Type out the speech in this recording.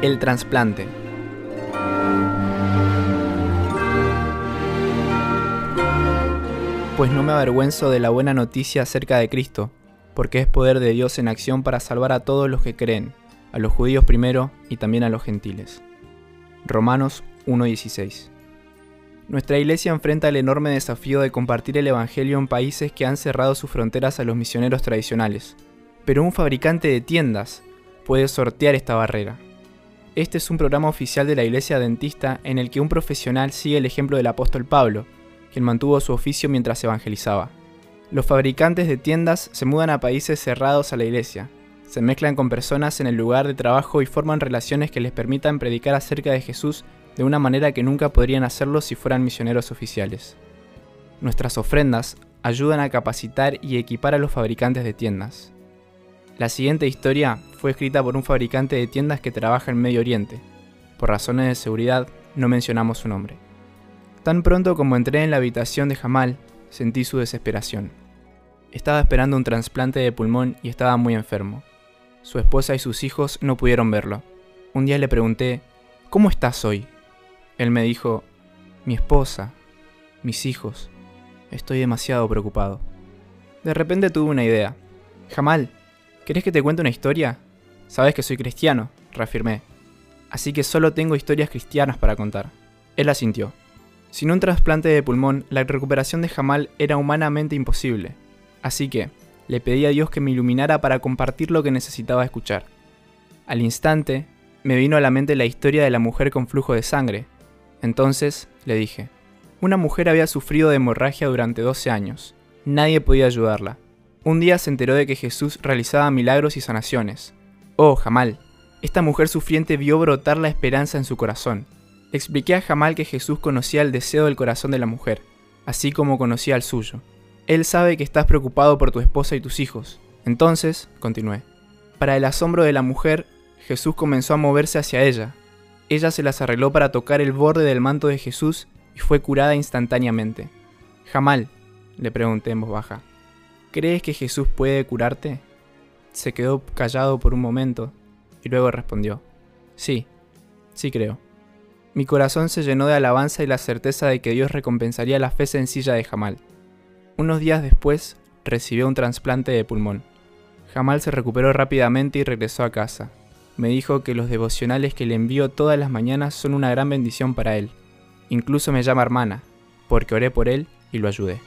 El trasplante. Pues no me avergüenzo de la buena noticia acerca de Cristo, porque es poder de Dios en acción para salvar a todos los que creen, a los judíos primero y también a los gentiles. Romanos 1.16 Nuestra iglesia enfrenta el enorme desafío de compartir el Evangelio en países que han cerrado sus fronteras a los misioneros tradicionales, pero un fabricante de tiendas puede sortear esta barrera. Este es un programa oficial de la Iglesia Adventista en el que un profesional sigue el ejemplo del apóstol Pablo, quien mantuvo su oficio mientras evangelizaba. Los fabricantes de tiendas se mudan a países cerrados a la iglesia, se mezclan con personas en el lugar de trabajo y forman relaciones que les permitan predicar acerca de Jesús de una manera que nunca podrían hacerlo si fueran misioneros oficiales. Nuestras ofrendas ayudan a capacitar y equipar a los fabricantes de tiendas. La siguiente historia fue escrita por un fabricante de tiendas que trabaja en Medio Oriente. Por razones de seguridad, no mencionamos su nombre. Tan pronto como entré en la habitación de Jamal, sentí su desesperación. Estaba esperando un trasplante de pulmón y estaba muy enfermo. Su esposa y sus hijos no pudieron verlo. Un día le pregunté, ¿Cómo estás hoy? Él me dijo, mi esposa, mis hijos, estoy demasiado preocupado. De repente tuve una idea. Jamal, ¿querés que te cuente una historia? Sabes que soy cristiano, reafirmé. Así que solo tengo historias cristianas para contar. Él asintió. Sin un trasplante de pulmón, la recuperación de Jamal era humanamente imposible. Así que, le pedí a Dios que me iluminara para compartir lo que necesitaba escuchar. Al instante, me vino a la mente la historia de la mujer con flujo de sangre. Entonces, le dije, una mujer había sufrido de hemorragia durante 12 años. Nadie podía ayudarla. Un día se enteró de que Jesús realizaba milagros y sanaciones. Oh, Jamal, esta mujer sufriente vio brotar la esperanza en su corazón expliqué a Jamal que Jesús conocía el deseo del corazón de la mujer, así como conocía el suyo. Él sabe que estás preocupado por tu esposa y tus hijos. Entonces, continué, para el asombro de la mujer, Jesús comenzó a moverse hacia ella. Ella se las arregló para tocar el borde del manto de Jesús y fue curada instantáneamente. Jamal, le pregunté en voz baja, ¿crees que Jesús puede curarte? Se quedó callado por un momento y luego respondió, sí, sí creo. Mi corazón se llenó de alabanza y la certeza de que Dios recompensaría la fe sencilla de Jamal. Unos días después, recibió un trasplante de pulmón. Jamal se recuperó rápidamente y regresó a casa. Me dijo que los devocionales que le envío todas las mañanas son una gran bendición para él. Incluso me llama hermana, porque oré por él y lo ayudé.